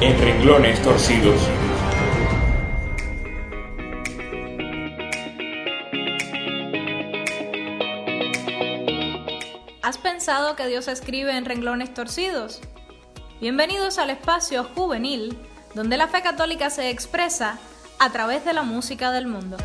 en renglones torcidos. ¿Has pensado que Dios escribe en renglones torcidos? Bienvenidos al espacio juvenil, donde la fe católica se expresa a través de la música del mundo.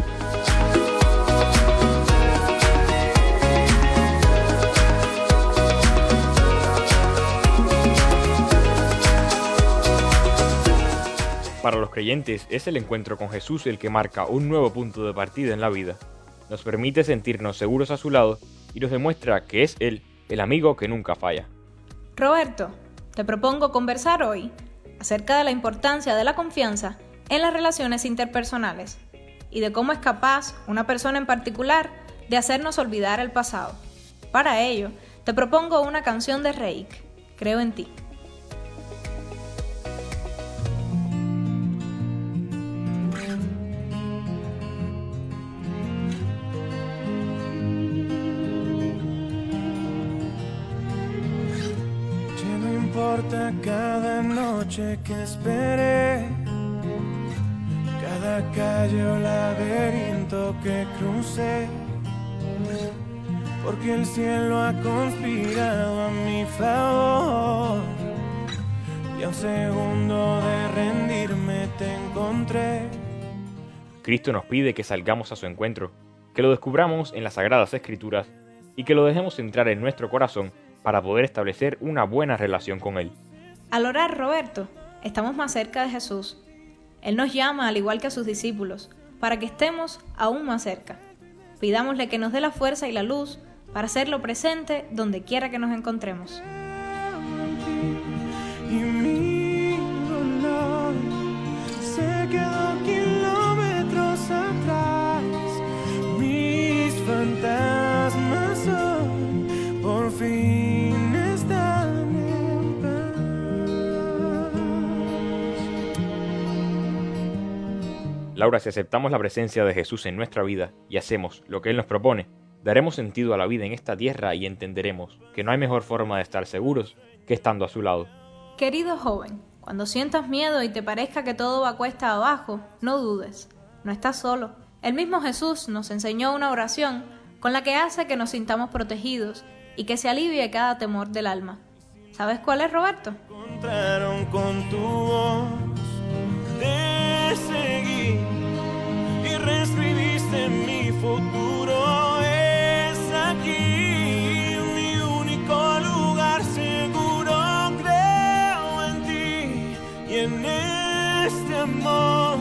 Para los creyentes es el encuentro con Jesús el que marca un nuevo punto de partida en la vida. Nos permite sentirnos seguros a su lado y nos demuestra que es Él el amigo que nunca falla. Roberto, te propongo conversar hoy acerca de la importancia de la confianza en las relaciones interpersonales y de cómo es capaz una persona en particular de hacernos olvidar el pasado. Para ello, te propongo una canción de Reik, Creo en ti. Cada noche que esperé, cada calle o laberinto que crucé, porque el cielo ha conspirado a mi favor. Y a un segundo de rendirme te encontré. Cristo nos pide que salgamos a su encuentro, que lo descubramos en las Sagradas Escrituras y que lo dejemos entrar en nuestro corazón para poder establecer una buena relación con Él. Al orar, Roberto, estamos más cerca de Jesús. Él nos llama, al igual que a sus discípulos, para que estemos aún más cerca. Pidámosle que nos dé la fuerza y la luz para hacerlo presente donde quiera que nos encontremos. Laura, si aceptamos la presencia de Jesús en nuestra vida y hacemos lo que Él nos propone, daremos sentido a la vida en esta tierra y entenderemos que no hay mejor forma de estar seguros que estando a su lado. Querido joven, cuando sientas miedo y te parezca que todo va cuesta abajo, no dudes, no estás solo. El mismo Jesús nos enseñó una oración con la que hace que nos sintamos protegidos y que se alivie cada temor del alma. ¿Sabes cuál es, Roberto? con tu mi ti y en este amor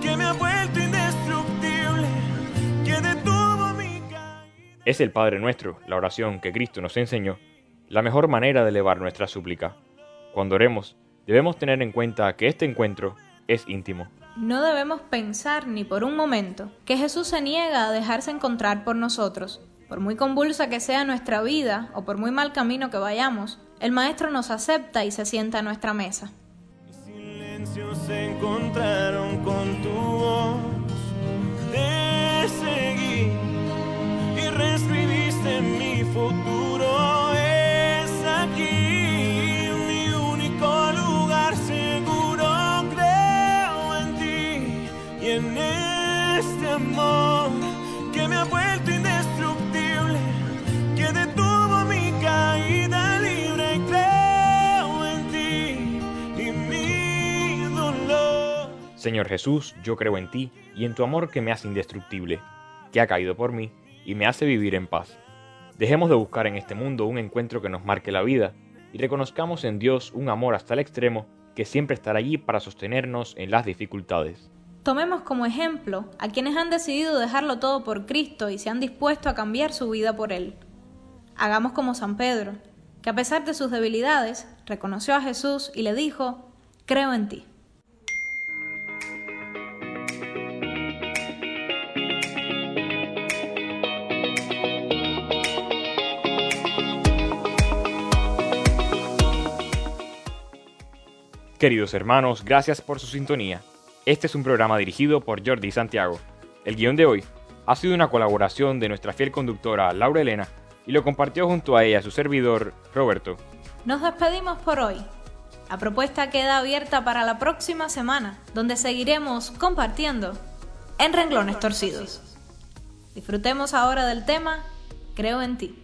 que me ha vuelto indestructible, que detuvo mi caída. Es el Padre Nuestro, la oración que Cristo nos enseñó, la mejor manera de elevar nuestra súplica. Cuando oremos, debemos tener en cuenta que este encuentro es íntimo. No debemos pensar ni por un momento que Jesús se niega a dejarse encontrar por nosotros. Por muy convulsa que sea nuestra vida o por muy mal camino que vayamos, el Maestro nos acepta y se sienta a nuestra mesa. Se encontraron con tu voz de seguir y reescribiste mi futuro. Señor Jesús, yo creo en ti y en tu amor que me hace indestructible, que ha caído por mí y me hace vivir en paz. Dejemos de buscar en este mundo un encuentro que nos marque la vida y reconozcamos en Dios un amor hasta el extremo que siempre estará allí para sostenernos en las dificultades. Tomemos como ejemplo a quienes han decidido dejarlo todo por Cristo y se han dispuesto a cambiar su vida por Él. Hagamos como San Pedro, que a pesar de sus debilidades, reconoció a Jesús y le dijo, creo en ti. Queridos hermanos, gracias por su sintonía. Este es un programa dirigido por Jordi Santiago. El guion de hoy ha sido una colaboración de nuestra fiel conductora Laura Elena y lo compartió junto a ella su servidor Roberto. Nos despedimos por hoy. La propuesta queda abierta para la próxima semana, donde seguiremos compartiendo en renglones torcidos. Disfrutemos ahora del tema Creo en ti.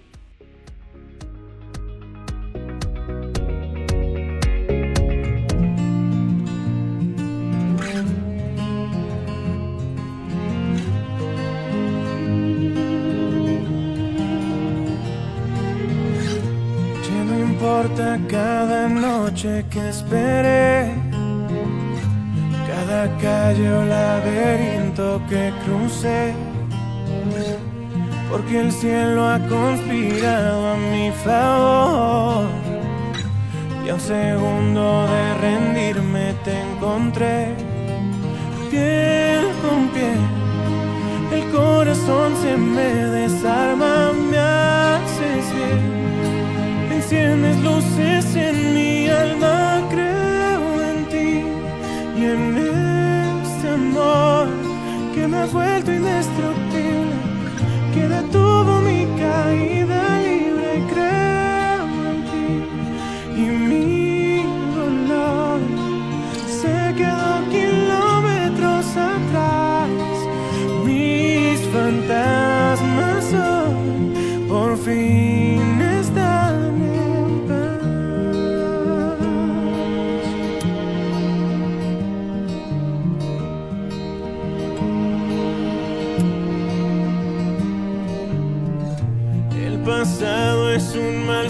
Cada noche que esperé, cada calle o laberinto que crucé, porque el cielo ha conspirado a mi favor. Y a un segundo de rendirme te encontré, piel con piel, el corazón se me desarma, me haces bien. Tienes luces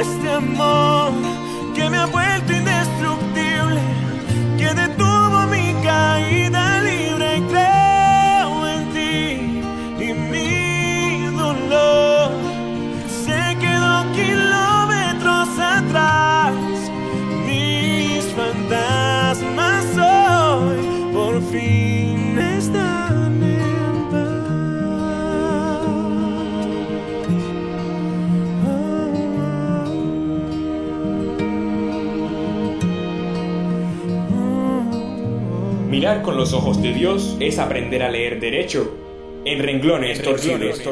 Este amor que me ha vuelto indestructible, que detuvo mi caída Mirar con los ojos de Dios es aprender a leer derecho en renglones, torcidos.